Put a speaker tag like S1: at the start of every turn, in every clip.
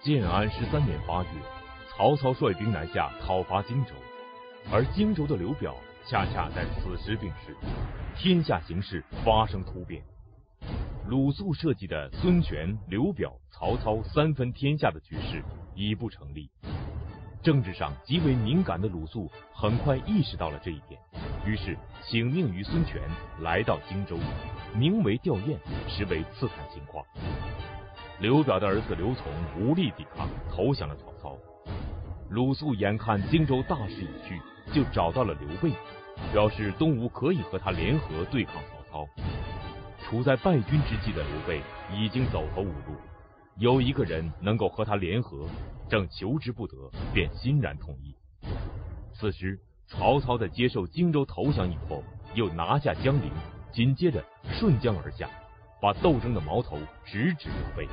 S1: 建安十三年八月，曹操率兵南下讨伐荆州，而荆州的刘表恰恰在此时病逝，天下形势发生突变。鲁肃设计的孙权、刘表、曹操三分天下的局势已不成立。政治上极为敏感的鲁肃很快意识到了这一点，于是请命于孙权来到荆州，名为吊唁，实为刺探情况。刘表的儿子刘琮无力抵抗，投降了曹操。鲁肃眼看荆州大势已去，就找到了刘备，表示东吴可以和他联合对抗曹操。处在败军之际的刘备已经走投无路，有一个人能够和他联合，正求之不得，便欣然同意。此时，曹操在接受荆州投降以后，又拿下江陵，紧接着顺江而下。把斗争的矛头直指刘备，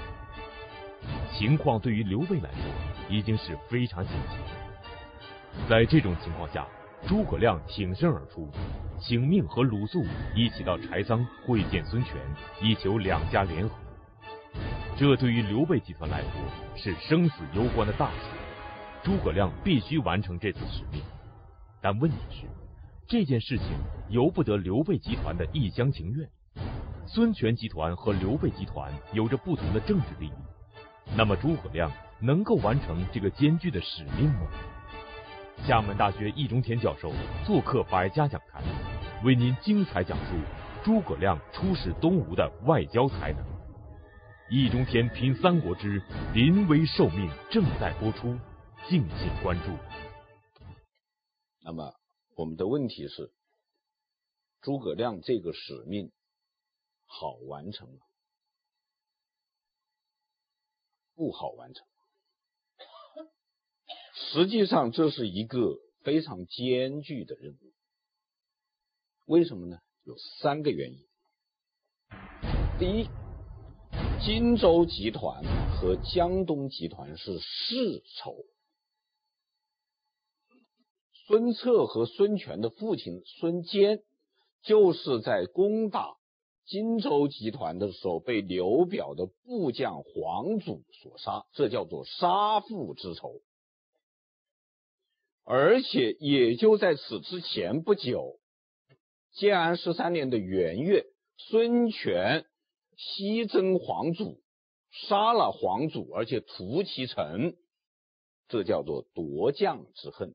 S1: 情况对于刘备来说已经是非常紧急。在这种情况下，诸葛亮挺身而出，请命和鲁肃一起到柴桑会见孙权，以求两家联合。这对于刘备集团来说是生死攸关的大事，诸葛亮必须完成这次使命。但问题是，这件事情由不得刘备集团的一厢情愿。孙权集团和刘备集团有着不同的政治利益，那么诸葛亮能够完成这个艰巨的使命吗？厦门大学易中天教授做客百家讲坛，为您精彩讲述诸葛亮出使东吴的外交才能。易中天品三国之临危受命正在播出，敬请关注。
S2: 那么我们的问题是，诸葛亮这个使命。好完成吗？不好完成。实际上，这是一个非常艰巨的任务。为什么呢？有三个原因。第一，荆州集团和江东集团是世仇。孙策和孙权的父亲孙坚就是在攻打。荆州集团的时候被刘表的部将黄祖所杀，这叫做杀父之仇。而且也就在此之前不久，建安十三年的元月，孙权西征黄祖，杀了黄祖，而且屠其城，这叫做夺将之恨。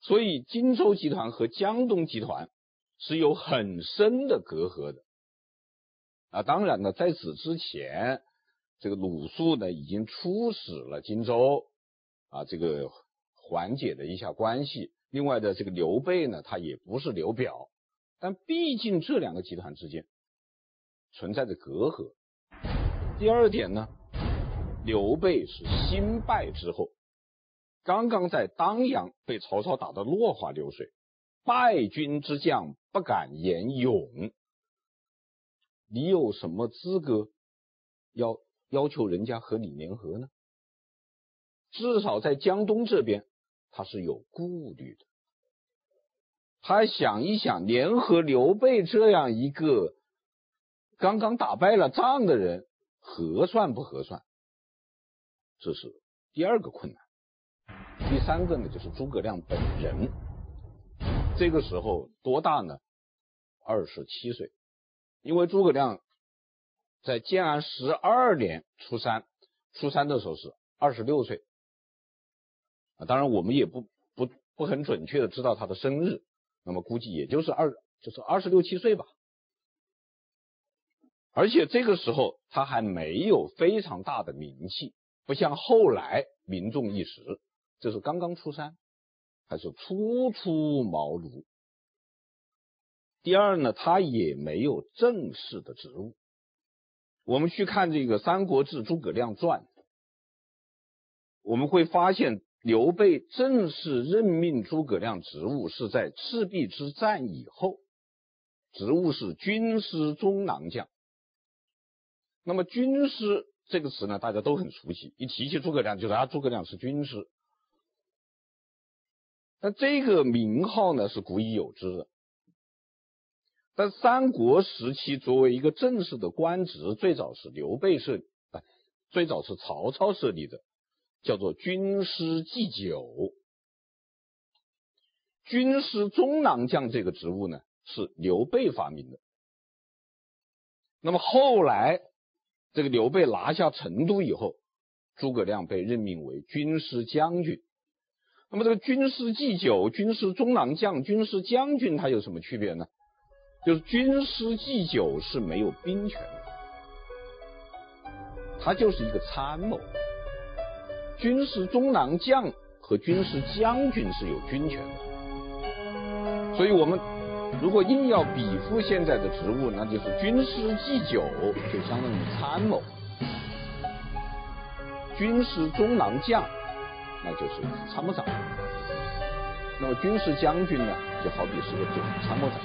S2: 所以荆州集团和江东集团是有很深的隔阂的。啊，当然呢，在此之前，这个鲁肃呢已经出使了荆州，啊，这个缓解了一下关系。另外的这个刘备呢，他也不是刘表，但毕竟这两个集团之间存在着隔阂。第二点呢，刘备是新败之后，刚刚在当阳被曹操打得落花流水，败军之将不敢言勇。你有什么资格要要求人家和你联合呢？至少在江东这边，他是有顾虑的。他想一想，联合刘备这样一个刚刚打败了仗的人，合算不合算？这是第二个困难。第三个呢，就是诸葛亮本人，这个时候多大呢？二十七岁。因为诸葛亮在建安十二年初三，初三的时候是二十六岁啊，当然我们也不不不很准确的知道他的生日，那么估计也就是二就是二十六七岁吧。而且这个时候他还没有非常大的名气，不像后来名重一时，这是刚刚初三，还是初出茅庐。第二呢，他也没有正式的职务。我们去看这个《三国志·诸葛亮传》，我们会发现刘备正式任命诸葛亮职务是在赤壁之战以后，职务是军师中郎将。那么“军师”这个词呢，大家都很熟悉，一提起诸葛亮，就说啊，诸葛亮是军师。那这个名号呢，是古已有之的。但三国时期，作为一个正式的官职，最早是刘备设，啊最早是曹操设立的，叫做军师祭酒。军师中郎将这个职务呢，是刘备发明的。那么后来，这个刘备拿下成都以后，诸葛亮被任命为军师将军。那么这个军师祭酒、军师中郎将、军师将军，它有什么区别呢？就是军师祭酒是没有兵权的，他就是一个参谋。军师中郎将和军师将军是有军权的，所以我们。如果硬要比附现在的职务，那就是军师祭酒，就相当于参谋；军师中郎将，那就是参谋长；那么军师将军呢，就好比是个总参谋长。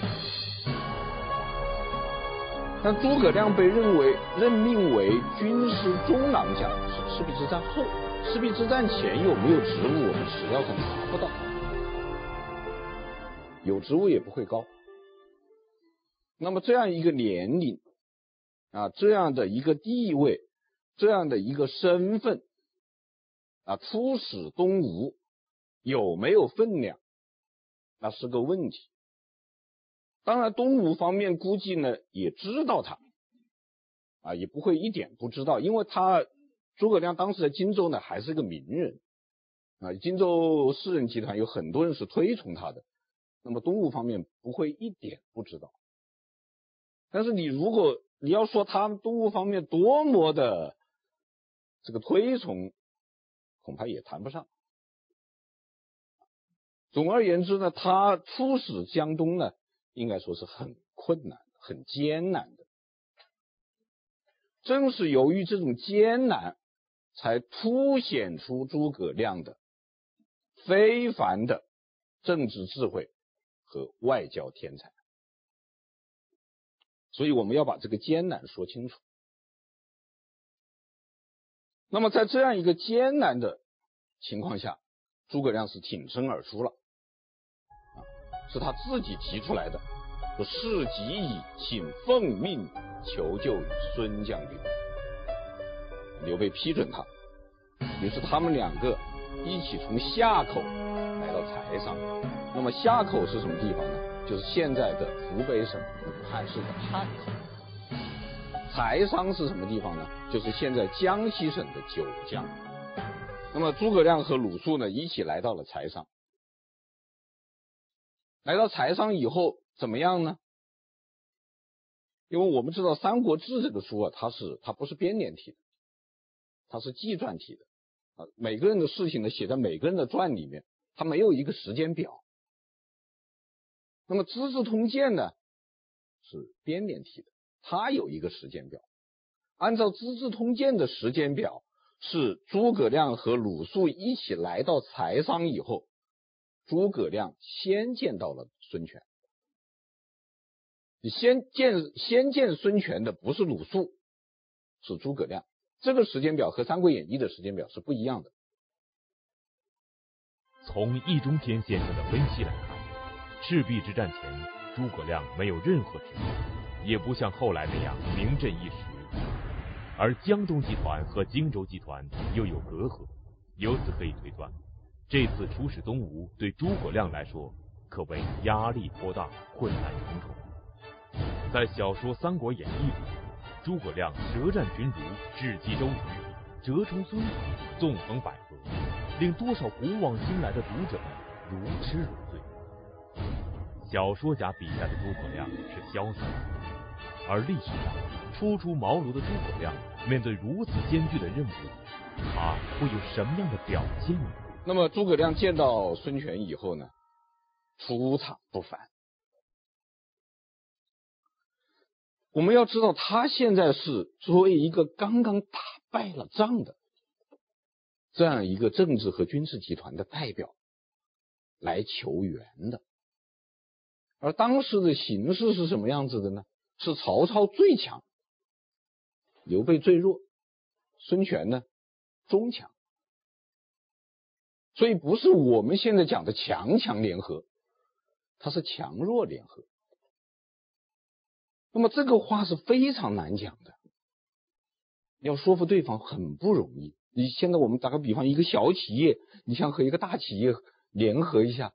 S2: 但诸葛亮被认为任命为军师中郎将，是赤壁之战后，赤壁之战前有没有职务，我们史料上查不到，有职务也不会高。那么这样一个年龄啊，这样的一个地位，这样的一个身份啊，出使东吴有没有分量，那是个问题。当然，东吴方面估计呢也知道他啊，也不会一点不知道，因为他诸葛亮当时在荆州呢还是个名人啊，荆州士人集团有很多人是推崇他的，那么东吴方面不会一点不知道。但是你如果你要说他们东吴方面多么的这个推崇，恐怕也谈不上。总而言之呢，他出使江东呢，应该说是很困难、很艰难的。正是由于这种艰难，才凸显出诸葛亮的非凡的政治智慧和外交天才。所以我们要把这个艰难说清楚。那么在这样一个艰难的情况下，诸葛亮是挺身而出了，是他自己提出来的，说事急矣，请奉命求救于孙将军。刘备批准他，于是他们两个一起从夏口来到柴桑。那么夏口是什么地方呢？就是现在的湖北省武汉市的汉口，柴桑是什么地方呢？就是现在江西省的九江。那么诸葛亮和鲁肃呢，一起来到了柴桑。来到财商以后怎么样呢？因为我们知道《三国志》这个书啊，它是它不是编年体的，它是纪传体的啊，每个人的事情呢写在每个人的传里面，它没有一个时间表。那么《资治通鉴》呢，是编年体的，它有一个时间表。按照《资治通鉴》的时间表，是诸葛亮和鲁肃一起来到财商以后，诸葛亮先见到了孙权。先见先见孙权的不是鲁肃，是诸葛亮。这个时间表和《三国演义》的时间表是不一样的。
S1: 从易中天先生的分析来看。赤壁之战前，诸葛亮没有任何职务，也不像后来那样名震一时。而江东集团和荆州集团又有隔阂，由此可以推断，这次出使东吴对诸葛亮来说可谓压力颇大，困难重重。在小说《三国演义》里，诸葛亮舌战群儒，智击周瑜，折冲孙吴，纵横捭阖，令多少古往今来的读者们如痴如醉。小说家笔下的诸葛亮是潇洒，而历史上初出茅庐的诸葛亮面对如此艰巨的任务，他会有什么样的表现呢？
S2: 那么诸葛亮见到孙权以后呢，出场不凡。我们要知道，他现在是作为一个刚刚打败了仗的这样一个政治和军事集团的代表来求援的。而当时的形势是什么样子的呢？是曹操最强，刘备最弱，孙权呢中强。所以不是我们现在讲的强强联合，它是强弱联合。那么这个话是非常难讲的。要说服对方很不容易。你现在我们打个比方，一个小企业，你想和一个大企业联合一下，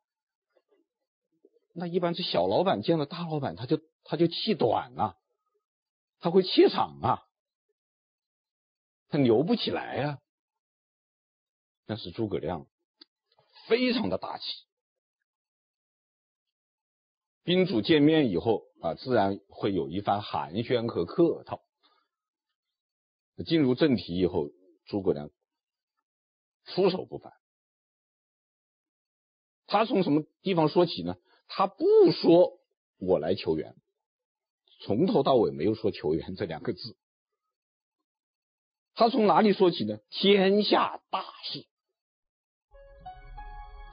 S2: 那一般是小老板见了大老板，他就他就气短了，他会怯场啊，他牛不起来啊。但是诸葛亮非常的大气，宾主见面以后啊，自然会有一番寒暄和客套。进入正题以后，诸葛亮出手不凡。他从什么地方说起呢？他不说我来求援，从头到尾没有说求援这两个字。他从哪里说起呢？天下大事。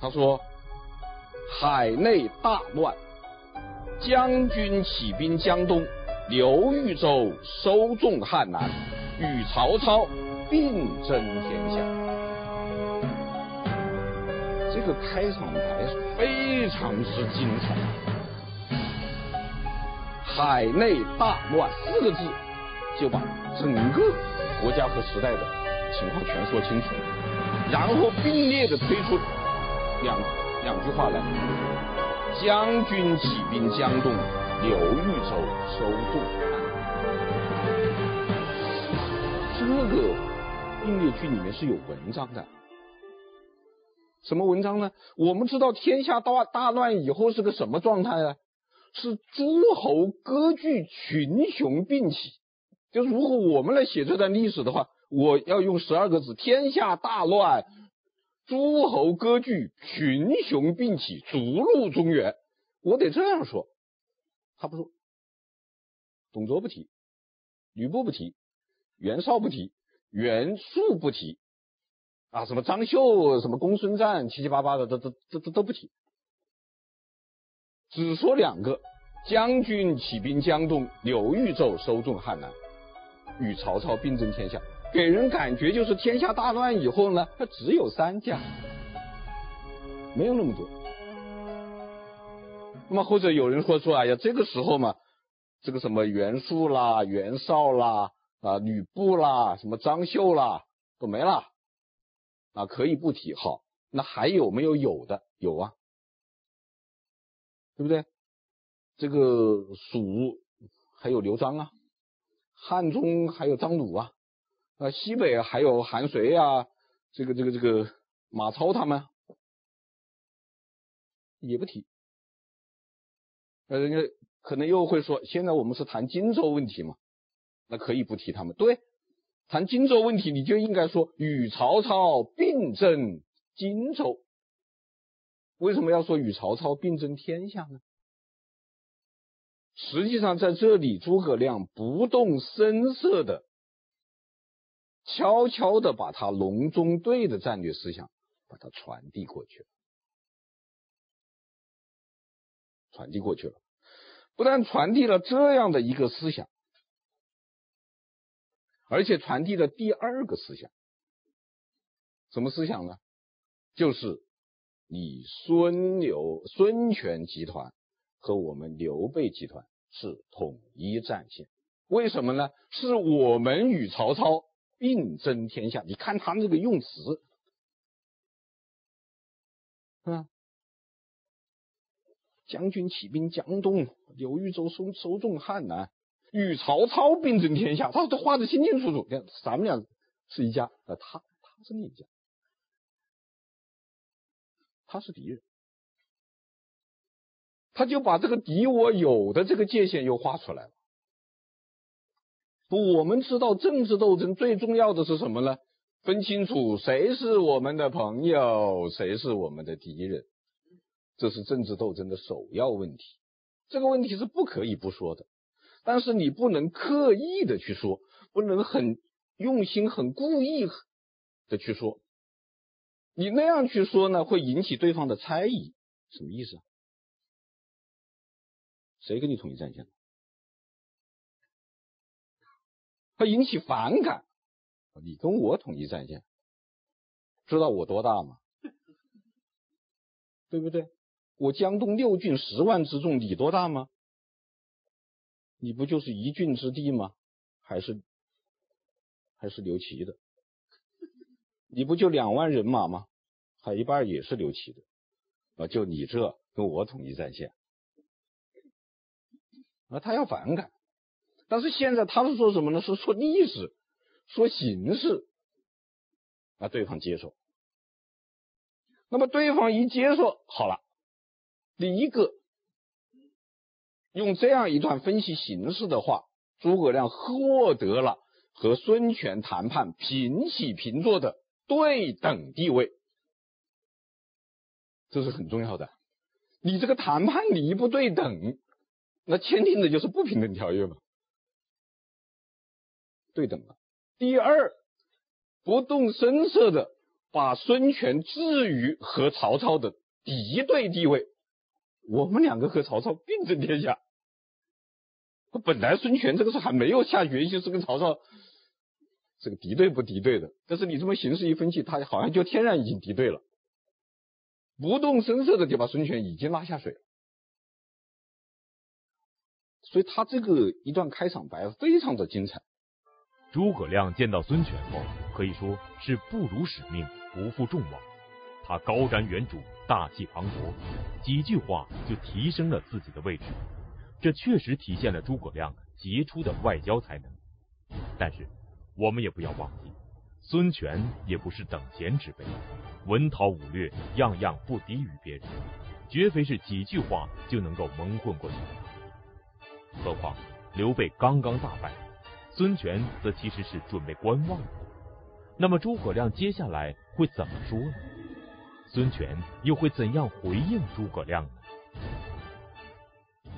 S2: 他说：“海内大乱，将军起兵江东，刘豫州收众汉南，与曹操并争天下。”这个开场白非常之精彩。海内大乱四个字，就把整个国家和时代的情况全说清楚，然后并列的推出。两两句话来，将军起兵江东，刘豫州收众汉。这个并列句里面是有文章的，什么文章呢？我们知道天下大大乱以后是个什么状态啊？是诸侯割据，群雄并起。就是如果我们来写这段历史的话，我要用十二个字：天下大乱。诸侯割据，群雄并起，逐鹿中原。我得这样说，他不说。董卓不提，吕布不提，袁绍不提，袁术不提，啊，什么张绣，什么公孙瓒，七七八八的都都都都都不提，只说两个：将军起兵江东，刘豫州收众汉南，与曹操并争天下。给人感觉就是天下大乱以后呢，他只有三家，没有那么多。那么或者有人说说，哎呀，这个时候嘛，这个什么袁术啦、袁绍啦、啊吕布啦、什么张绣啦都没了，啊可以不提。好，那还有没有有的？有啊，对不对？这个蜀还有刘璋啊，汉中还有张鲁啊。啊，西北还有韩遂啊，这个这个这个马超他们也不提。呃，人家可能又会说，现在我们是谈荆州问题嘛，那可以不提他们。对，谈荆州问题，你就应该说与曹操并争荆州。为什么要说与曹操并争天下呢？实际上在这里，诸葛亮不动声色的。悄悄的把他隆中对的战略思想，把它传递过去了，传递过去了。不但传递了这样的一个思想，而且传递了第二个思想，什么思想呢？就是你孙刘孙权集团和我们刘备集团是统一战线。为什么呢？是我们与曹操。并争天下，你看他这个用词，啊，将军起兵江东，刘豫州收收众汉南，与曹操并争天下。他这画的清清楚楚，咱们俩是一家，啊，他他是另一家，他是敌人，他就把这个敌我友的这个界限又画出来了。我们知道政治斗争最重要的是什么呢？分清楚谁是我们的朋友，谁是我们的敌人，这是政治斗争的首要问题。这个问题是不可以不说的，但是你不能刻意的去说，不能很用心、很故意的去说。你那样去说呢，会引起对方的猜疑。什么意思啊？谁跟你统一战线？会引起反感。你跟我统一战线，知道我多大吗？对不对？我江东六郡十万之众，你多大吗？你不就是一郡之地吗？还是还是刘琦的。你不就两万人马吗？还一半也是刘琦的。啊，就你这跟我统一战线。啊，他要反感。但是现在他是说什么呢？是说历史，说形势。啊，对方接受。那么对方一接受，好了，第一个用这样一段分析形势的话，诸葛亮获得了和孙权谈判平起平坐的对等地位，这是很重要的。你这个谈判你一不对等，那签订的就是不平等条约嘛。对等了。第二，不动声色的。把孙权置于和曹操的敌对地位，我们两个和曹操并争天下。本来孙权这个时候还没有下决心是跟曹操这个敌对不敌对的，但是你这么形势一分析，他好像就天然已经敌对了，不动声色的就把孙权已经拉下水了。所以他这个一段开场白非常的精彩。
S1: 诸葛亮见到孙权后，可以说是不辱使命。不负众望，他高瞻远瞩，大气磅礴，几句话就提升了自己的位置。这确实体现了诸葛亮杰出的外交才能。但是，我们也不要忘记，孙权也不是等闲之辈，文韬武略样样不低于别人，绝非是几句话就能够蒙混过去的。何况刘备刚刚大败，孙权则其实是准备观望。那么诸葛亮接下来会怎么说呢？孙权又会怎样回应诸葛亮呢？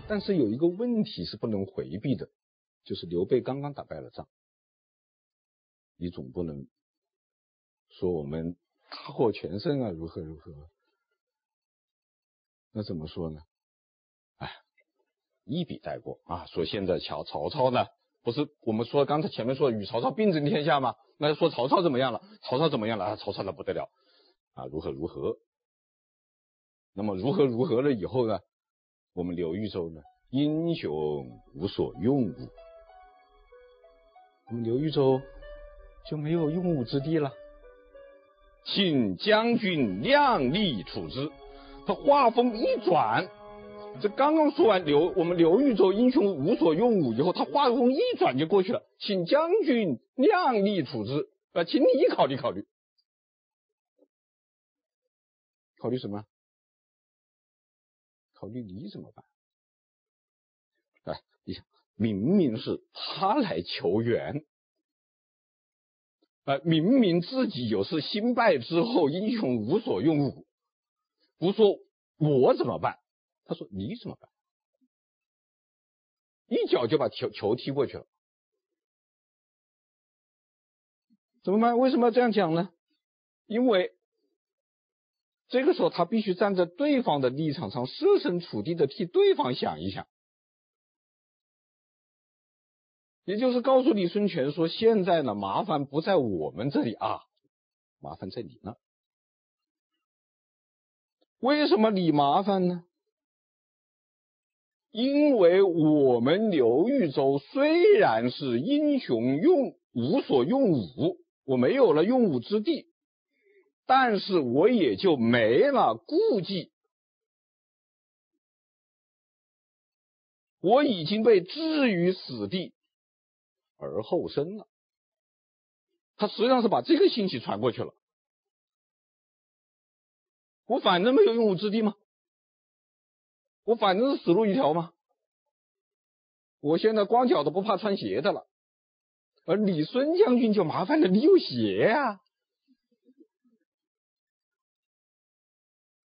S2: 但是有一个问题是不能回避的，就是刘备刚刚打败了仗，你总不能说我们大获全胜啊，如何如何？那怎么说呢？哎，一笔带过啊，说现在瞧曹操呢，不是我们说刚才前面说与曹操并争天下吗？那就说曹操怎么样了？曹操怎么样了？啊，曹操那不得了啊！如何如何？那么如何如何了以后呢？我们刘豫州呢？英雄无所用武，我们刘豫州就没有用武之地了。请将军量力处之。他话锋一转，这刚刚说完刘我们刘豫州英雄无所用武以后，他话锋一转就过去了。请将军。量力处之啊，请你考虑考虑，考虑什么？考虑你怎么办？哎，你想，明明是他来求援，啊，明明自己有事新败之后英雄无所用武，不说我怎么办？他说你怎么办？一脚就把球球踢过去了。怎么办？为什么要这样讲呢？因为这个时候他必须站在对方的立场上，设身处地的替对方想一想，也就是告诉李孙权说：现在呢，麻烦不在我们这里啊，麻烦在你那。为什么你麻烦呢？因为我们刘豫州虽然是英雄用无所用武。我没有了用武之地，但是我也就没了顾忌。我已经被置于死地而后生了。他实际上是把这个信息传过去了。我反正没有用武之地吗？我反正是死路一条吗？我现在光脚都不怕穿鞋的了。而你孙将军就麻烦了，你有鞋呀，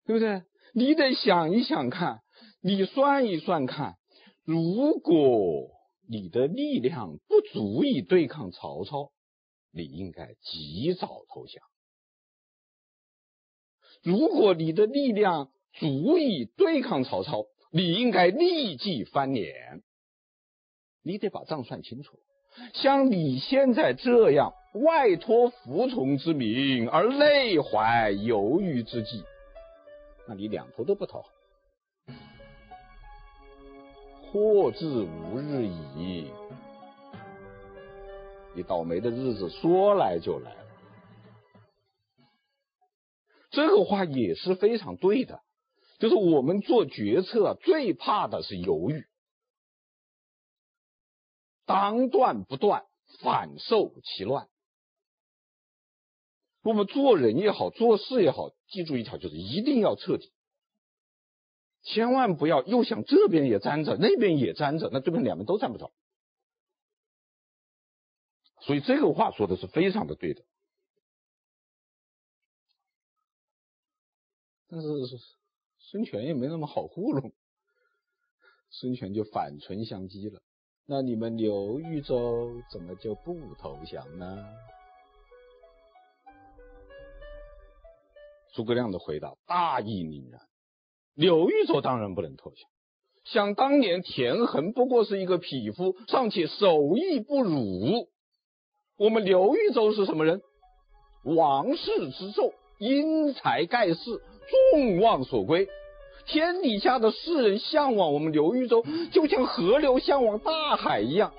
S2: 对不对？你得想一想看，你算一算看，如果你的力量不足以对抗曹操，你应该及早投降；如果你的力量足以对抗曹操，你应该立即翻脸。你得把账算清楚。像你现在这样外托服从之名而内怀犹豫之计，那你两头都不讨好，祸至无日矣。你倒霉的日子说来就来了。这个话也是非常对的，就是我们做决策最怕的是犹豫，当断不断，反受其乱。我们做人也好，做事也好，记住一条，就是一定要彻底，千万不要又想这边也沾着，那边也沾着，那对面两边都沾不着。所以这个话说的是非常的对的。但是孙权也没那么好糊弄，孙权就反唇相讥了：“那你们刘豫州怎么就不投降呢？”诸葛亮的回答大义凛然：“刘豫州当然不能投降。想当年田横不过是一个匹夫，尚且手艺不如。我们刘豫州是什么人？王室之胄，英才盖世。”众望所归，天底下的世人向往我们刘豫州，就像河流向往大海一样。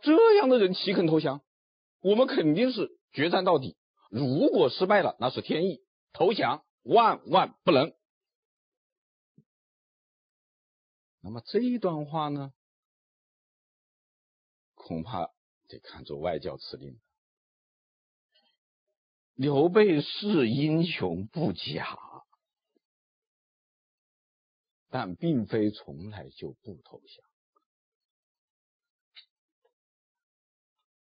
S2: 这样的人岂肯投降？我们肯定是决战到底。如果失败了，那是天意；投降万万不能。那么这一段话呢，恐怕得看作外交辞令。刘备是英雄不假，但并非从来就不投降。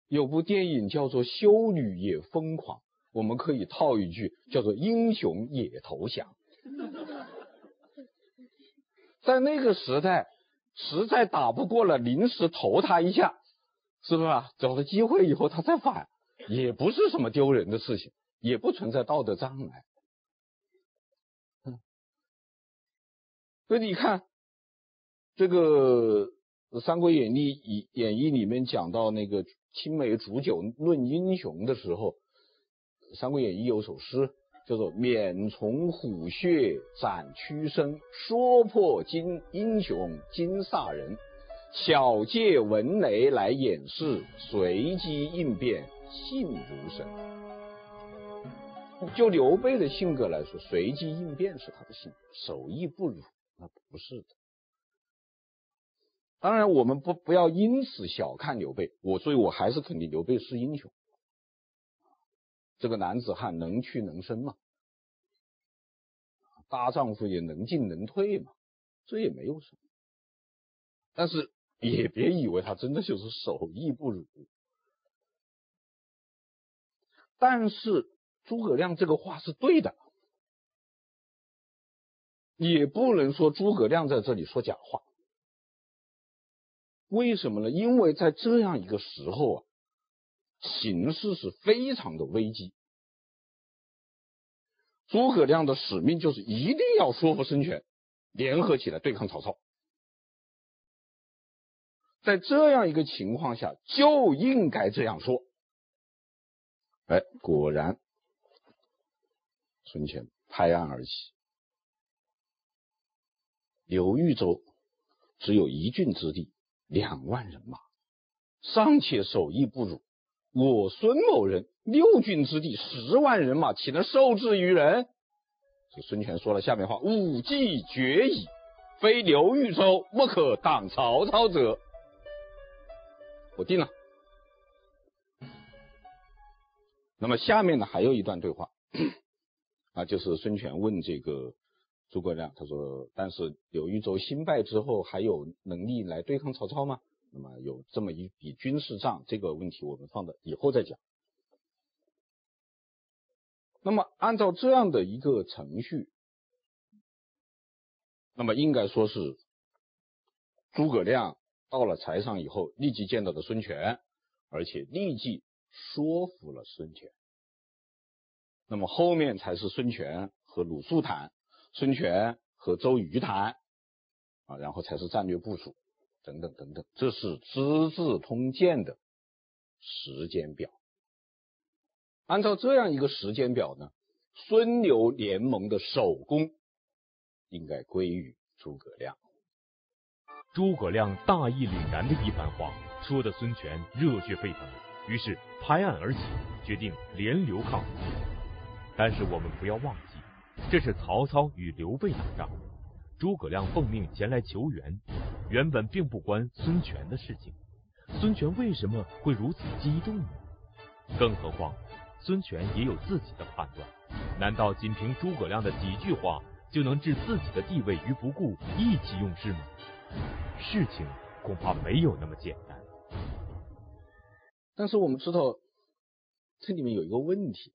S2: 有部电影叫做《修女也疯狂》，我们可以套一句叫做“英雄也投降”。在那个时代，实在打不过了，临时投他一下，是不是啊？找到机会以后他再反，也不是什么丢人的事情。也不存在道德障碍，所以你看，这个《三国演义》演义里面讲到那个青梅煮酒论英雄的时候，《三国演义》有首诗叫做“免从虎穴斩屈伸，说破金英雄金煞人。小借文雷来掩饰，随机应变信如神。”就刘备的性格来说，随机应变是他的性格，手艺不如那不是的。当然，我们不不要因此小看刘备，我所以我还是肯定刘备是英雄。这个男子汉能屈能伸嘛，大丈夫也能进能退嘛，这也没有什么。但是也别以为他真的就是手艺不如，但是。诸葛亮这个话是对的，也不能说诸葛亮在这里说假话。为什么呢？因为在这样一个时候啊，形势是非常的危机。诸葛亮的使命就是一定要说服孙权联合起来对抗曹操。在这样一个情况下，就应该这样说。哎，果然。孙权拍案而起，刘豫州只有一郡之地，两万人马，尚且手艺不如我孙某人六郡之地，十万人马，岂能受制于人？这孙权说了下面话：武计绝矣，非刘豫州不可挡曹操者。我定了。那么下面呢，还有一段对话。啊，就是孙权问这个诸葛亮，他说：“但是刘豫州兴败之后，还有能力来对抗曹操吗？”那么有这么一笔军事账，这个问题我们放到以后再讲。那么按照这样的一个程序，那么应该说是诸葛亮到了柴上以后，立即见到了孙权，而且立即说服了孙权。那么后面才是孙权和鲁肃谈，孙权和周瑜谈，啊，然后才是战略部署，等等等等，这是《资治通鉴》的时间表。按照这样一个时间表呢，孙刘联盟的首功应该归于诸葛亮。
S1: 诸葛亮大义凛然的一番话，说的孙权热血沸腾。于是拍案而起，决定联刘抗。但是我们不要忘记，这是曹操与刘备打仗，诸葛亮奉命前来求援，原本并不关孙权的事情。孙权为什么会如此激动呢？更何况，孙权也有自己的判断。难道仅凭诸葛亮的几句话就能置自己的地位于不顾，意气用事吗？事情恐怕没有那么简单。
S2: 但是我们知道，这里面有一个问题，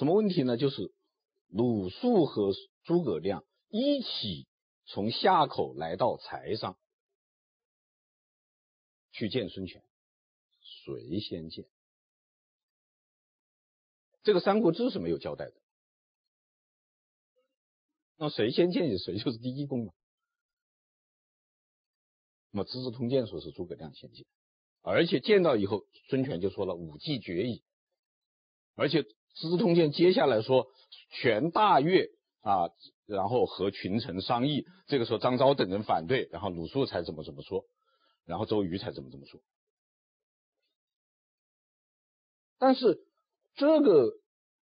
S2: 什么问题呢？就是鲁肃和诸葛亮一起从夏口来到柴上。去见孙权，谁先见？这个《三国志》是没有交代的。那谁先见，谁就是第一功嘛。那么《资治通鉴》说是诸葛亮先见，而且见到以后，孙权就说了“武计决矣”。而且《资治通鉴》接下来说，权大悦啊，然后和群臣商议，这个时候张昭等人反对，然后鲁肃才怎么怎么说。然后周瑜才怎么这么说，但是这个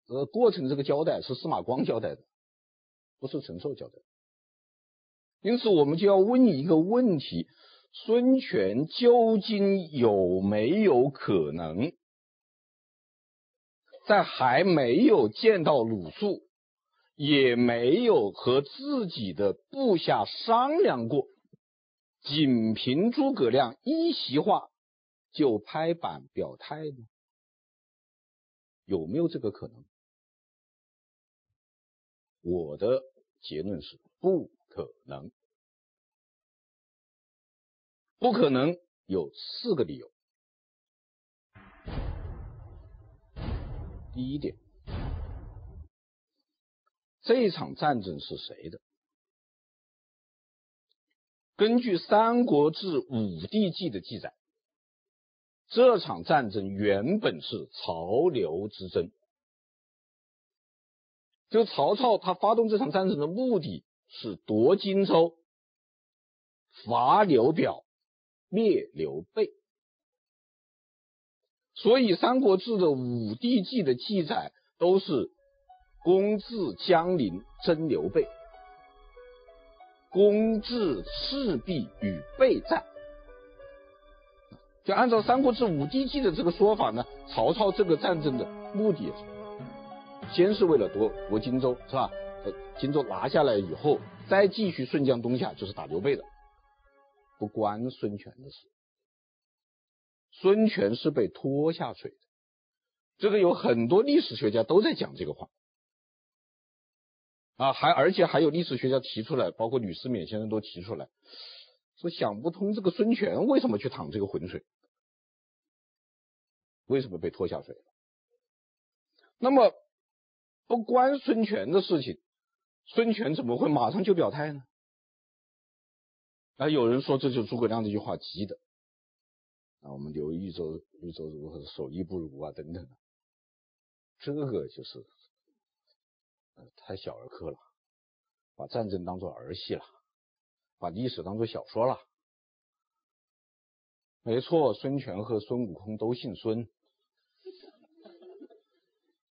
S2: 呃过程这个交代是司马光交代的，不是陈寿交代。因此我们就要问一个问题：孙权究竟有没有可能在还没有见到鲁肃，也没有和自己的部下商量过？仅凭诸葛亮一席话就拍板表态呢？有没有这个可能？我的结论是不可能。不可能有四个理由。第一点，这场战争是谁的？根据《三国志·武帝纪》的记载，这场战争原本是曹刘之争。就曹操他发动这场战争的目的是夺荆州、伐刘表、灭刘备。所以，《三国志》的武帝纪的记载都是公至江陵征刘备。公至赤壁与备战，就按照《三国志·武帝纪》的这个说法呢，曹操这个战争的目的，先是为了夺夺荆州，是吧？荆州拿下来以后，再继续顺江东下，就是打刘备的，不关孙权的事。孙权是被拖下水的，这个有很多历史学家都在讲这个话。啊，还而且还有历史学家提出来，包括吕思勉先生都提出来，说想不通这个孙权为什么去淌这个浑水，为什么被拖下水？那么不关孙权的事情，孙权怎么会马上就表态呢？啊，有人说这就是诸葛亮这句话急的，啊，我们刘豫州豫州如何手艺不如啊等等的，这个就是。太小儿科了，把战争当做儿戏了，把历史当做小说了。没错，孙权和孙悟空都姓孙，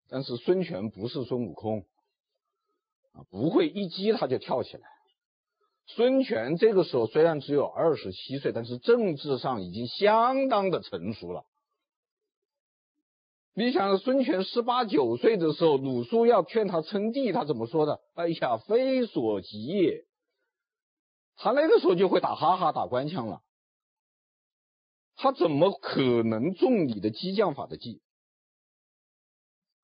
S2: 但是孙权不是孙悟空啊，不会一击他就跳起来。孙权这个时候虽然只有二十七岁，但是政治上已经相当的成熟了。你想，孙权十八九岁的时候，鲁肃要劝他称帝，他怎么说的？哎呀，非所及也。他那个时候就会打哈哈打官腔了。他怎么可能中你的激将法的计？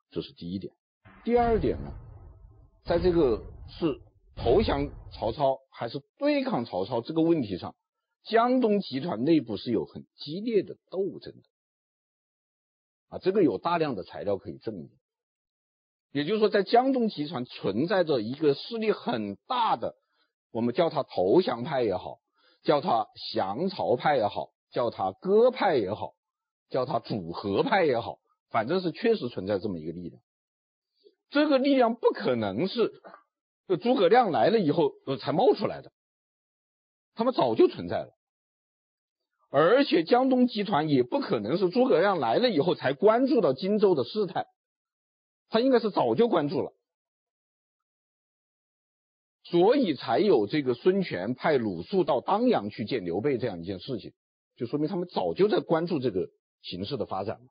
S2: 这是第一点。第二点呢，在这个是投降曹操还是对抗曹操这个问题上，江东集团内部是有很激烈的斗争的。啊，这个有大量的材料可以证明。也就是说，在江东集团存在着一个势力很大的，我们叫他投降派也好，叫他降曹派也好，叫他割派也好，叫他主和派也好，反正是确实存在这么一个力量。这个力量不可能是诸葛亮来了以后才冒出来的，他们早就存在了。而且江东集团也不可能是诸葛亮来了以后才关注到荆州的事态，他应该是早就关注了，所以才有这个孙权派鲁肃到当阳去见刘备这样一件事情，就说明他们早就在关注这个形势的发展了。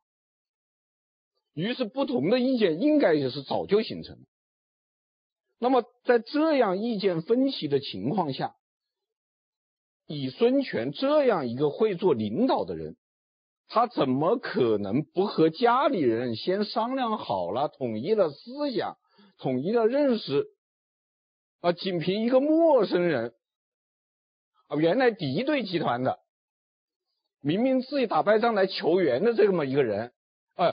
S2: 于是不同的意见应该也是早就形成。那么在这样意见分歧的情况下，以孙权这样一个会做领导的人，他怎么可能不和家里人先商量好了，统一了思想，统一了认识，啊，仅凭一个陌生人，啊，原来敌对集团的，明明自己打败仗来求援的这么一个人，啊，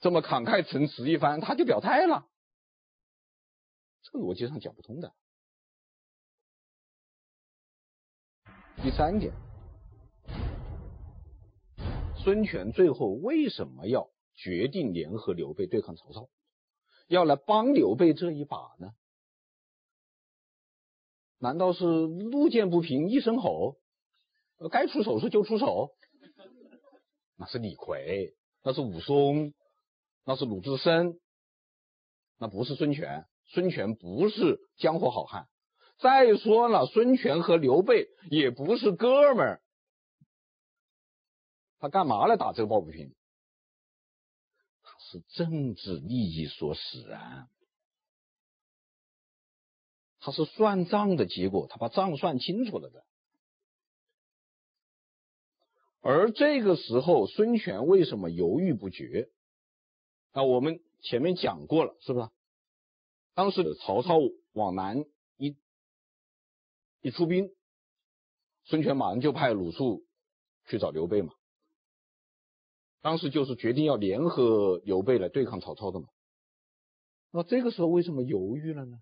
S2: 这么慷慨陈词一番，他就表态了，这个逻辑上讲不通的。第三点，孙权最后为什么要决定联合刘备对抗曹操，要来帮刘备这一把呢？难道是路见不平一声吼，该出手时就出手？那是李逵，那是武松，那是鲁智深，那不是孙权。孙权不是江湖好汉。再说了，孙权和刘备也不是哥们儿，他干嘛来打这个抱不平？他是政治利益所使然，他是算账的结果，他把账算清楚了的。而这个时候，孙权为什么犹豫不决？那我们前面讲过了，是不是？当时曹操往南。一一出兵，孙权马上就派鲁肃去找刘备嘛。当时就是决定要联合刘备来对抗曹操的嘛。那这个时候为什么犹豫了呢？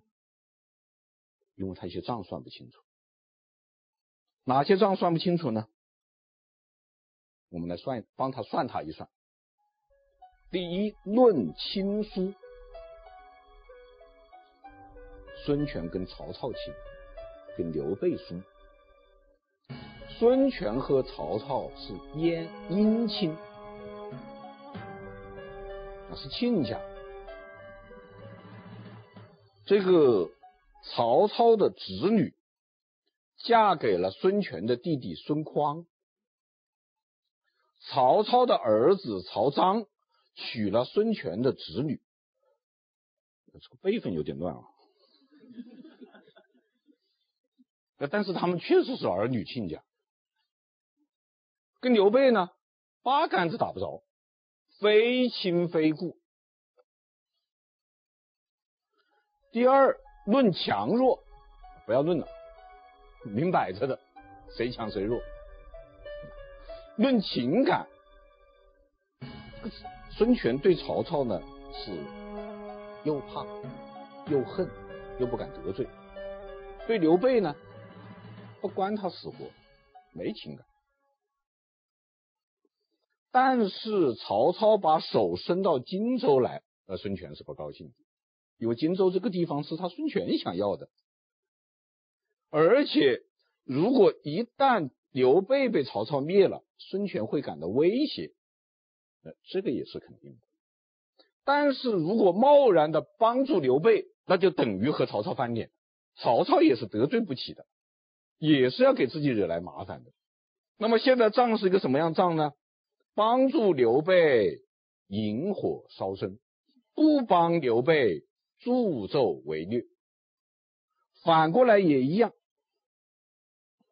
S2: 因为他一些账算不清楚。哪些账算不清楚呢？我们来算，帮他算他一算。第一，论亲疏，孙权跟曹操亲。跟刘备叔，孙权和曹操是姻姻亲，那是亲家。这个曹操的侄女嫁给了孙权的弟弟孙匡，曹操的儿子曹彰娶了孙权的侄女，这个辈分有点乱啊。但是他们确实是儿女亲家，跟刘备呢八竿子打不着，非亲非故。第二，论强弱，不要论了，明摆着的，谁强谁弱。论情感，孙权对曹操呢是又怕又恨又不敢得罪，对刘备呢。不关他死活，没情感。但是曹操把手伸到荆州来，呃，孙权是不高兴的，因为荆州这个地方是他孙权想要的。而且，如果一旦刘备被曹操灭了，孙权会感到威胁，呃，这个也是肯定的。但是如果贸然的帮助刘备，那就等于和曹操翻脸，曹操也是得罪不起的。也是要给自己惹来麻烦的。那么现在账是一个什么样账呢？帮助刘备引火烧身，不帮刘备助纣为虐。反过来也一样，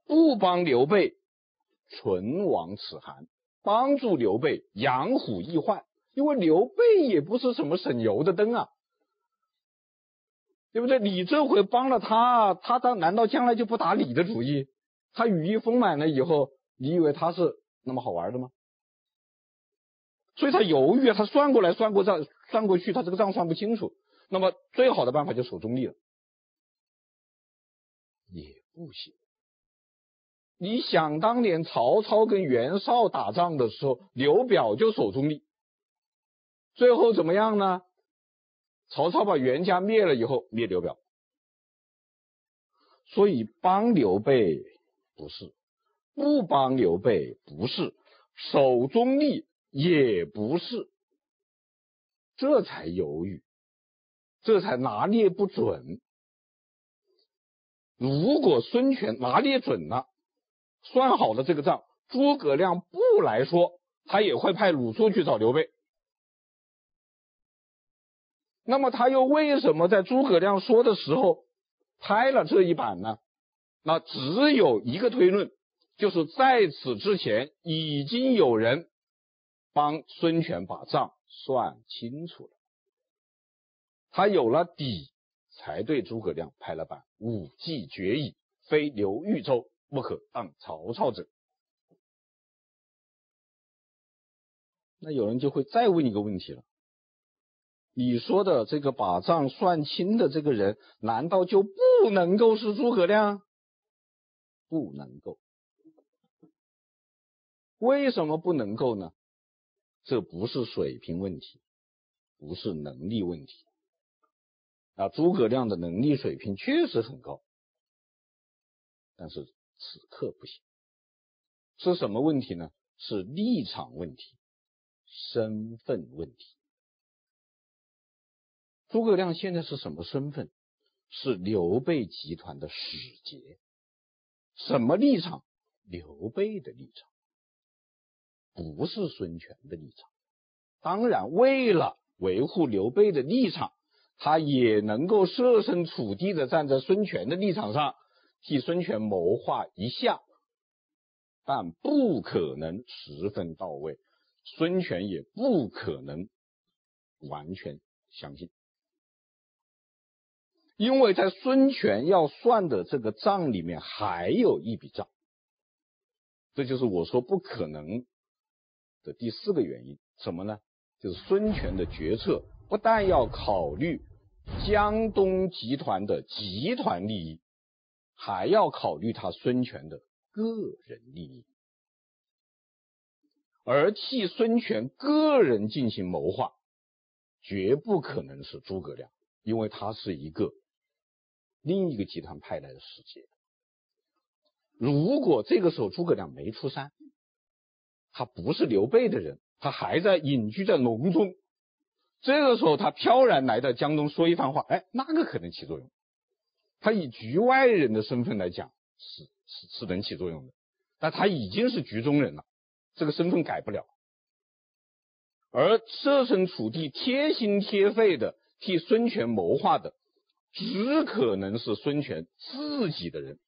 S2: 不帮刘备唇亡齿寒，帮助刘备养虎易患。因为刘备也不是什么省油的灯啊。对不对？你这回帮了他，他当难道将来就不打你的主意？他羽翼丰满了以后，你以为他是那么好玩的吗？所以他犹豫，他算过来算过账，算过去，他这个账算不清楚。那么最好的办法就守中立了，也不行。你想当年曹操跟袁绍打仗的时候，刘表就守中立，最后怎么样呢？曹操把袁家灭了以后，灭刘表，所以帮刘备不是，不帮刘备不是，守中立也不是，这才犹豫，这才拿捏不准。如果孙权拿捏准了，算好了这个账，诸葛亮不来说，他也会派鲁肃去找刘备。那么他又为什么在诸葛亮说的时候拍了这一板呢？那只有一个推论，就是在此之前已经有人帮孙权把账算清楚了，他有了底，才对诸葛亮拍了板。武计决矣，非刘豫州不可当曹操者。那有人就会再问一个问题了。你说的这个把账算清的这个人，难道就不能够是诸葛亮？不能够。为什么不能够呢？这不是水平问题，不是能力问题。啊，诸葛亮的能力水平确实很高，但是此刻不行。是什么问题呢？是立场问题，身份问题。诸葛亮现在是什么身份？是刘备集团的使节。什么立场？刘备的立场，不是孙权的立场。当然，为了维护刘备的立场，他也能够设身处地的站在孙权的立场上，替孙权谋划一下，但不可能十分到位。孙权也不可能完全相信。因为在孙权要算的这个账里面还有一笔账，这就是我说不可能的第四个原因。什么呢？就是孙权的决策不但要考虑江东集团的集团利益，还要考虑他孙权的个人利益，而替孙权个人进行谋划，绝不可能是诸葛亮，因为他是一个。另一个集团派来的使节，如果这个时候诸葛亮没出山，他不是刘备的人，他还在隐居在隆中，这个时候他飘然来到江东说一番话，哎，那个可能起作用。他以局外人的身份来讲，是是是能起作用的，但他已经是局中人了，这个身份改不了。而设身处地、贴心贴肺的替孙权谋划的。只可能是孙权自己的人，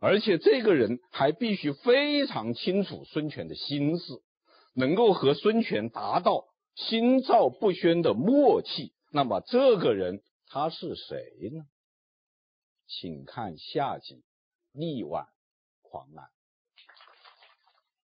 S2: 而且这个人还必须非常清楚孙权的心思，能够和孙权达到心照不宣的默契。那么这个人他是谁呢？请看下集《力挽狂澜》。